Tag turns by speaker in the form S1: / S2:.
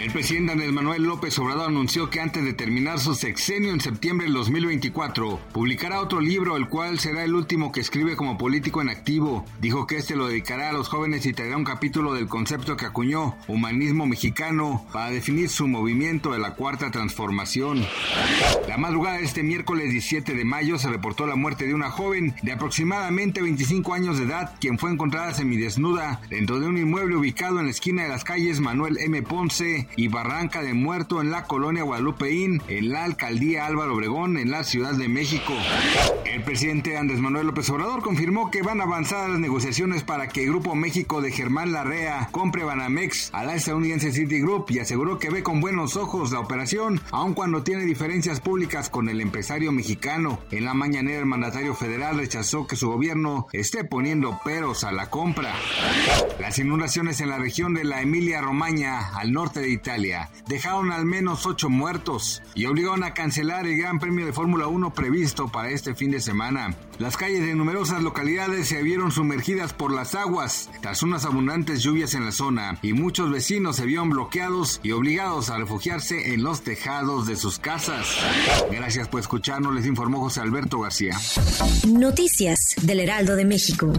S1: El presidente Andrés Manuel López Obrador anunció que antes de terminar su sexenio en septiembre del 2024, publicará otro libro, el cual será el último que escribe como político en activo. Dijo que este lo dedicará a los jóvenes y traerá un capítulo del concepto que acuñó, humanismo mexicano, para definir su movimiento de la cuarta transformación. La madrugada de este miércoles 17 de mayo se reportó la muerte de una joven de aproximadamente 25 años de edad, quien fue encontrada semidesnuda dentro de un inmueble ubicado en la esquina de las calles Manuel M. Ponce y Barranca de Muerto en la colonia Guadalupeín, en la alcaldía Álvaro Obregón, en la Ciudad de México. El presidente Andrés Manuel López Obrador confirmó que van a avanzar las negociaciones para que el Grupo México de Germán Larrea compre Banamex a la estadounidense Citigroup y aseguró que ve con buenos ojos la operación, aun cuando tiene diferencias públicas con el empresario mexicano. En la mañanera el mandatario federal rechazó que su gobierno esté poniendo peros a la compra. Las inundaciones en la región de la Emilia Romagna, al norte de Italia dejaron al menos ocho muertos y obligaron a cancelar el Gran Premio de Fórmula 1 previsto para este fin de semana. Las calles de numerosas localidades se vieron sumergidas por las aguas tras unas abundantes lluvias en la zona y muchos vecinos se vieron bloqueados y obligados a refugiarse en los tejados de sus casas. Gracias por escucharnos, les informó José Alberto García.
S2: Noticias del Heraldo de México.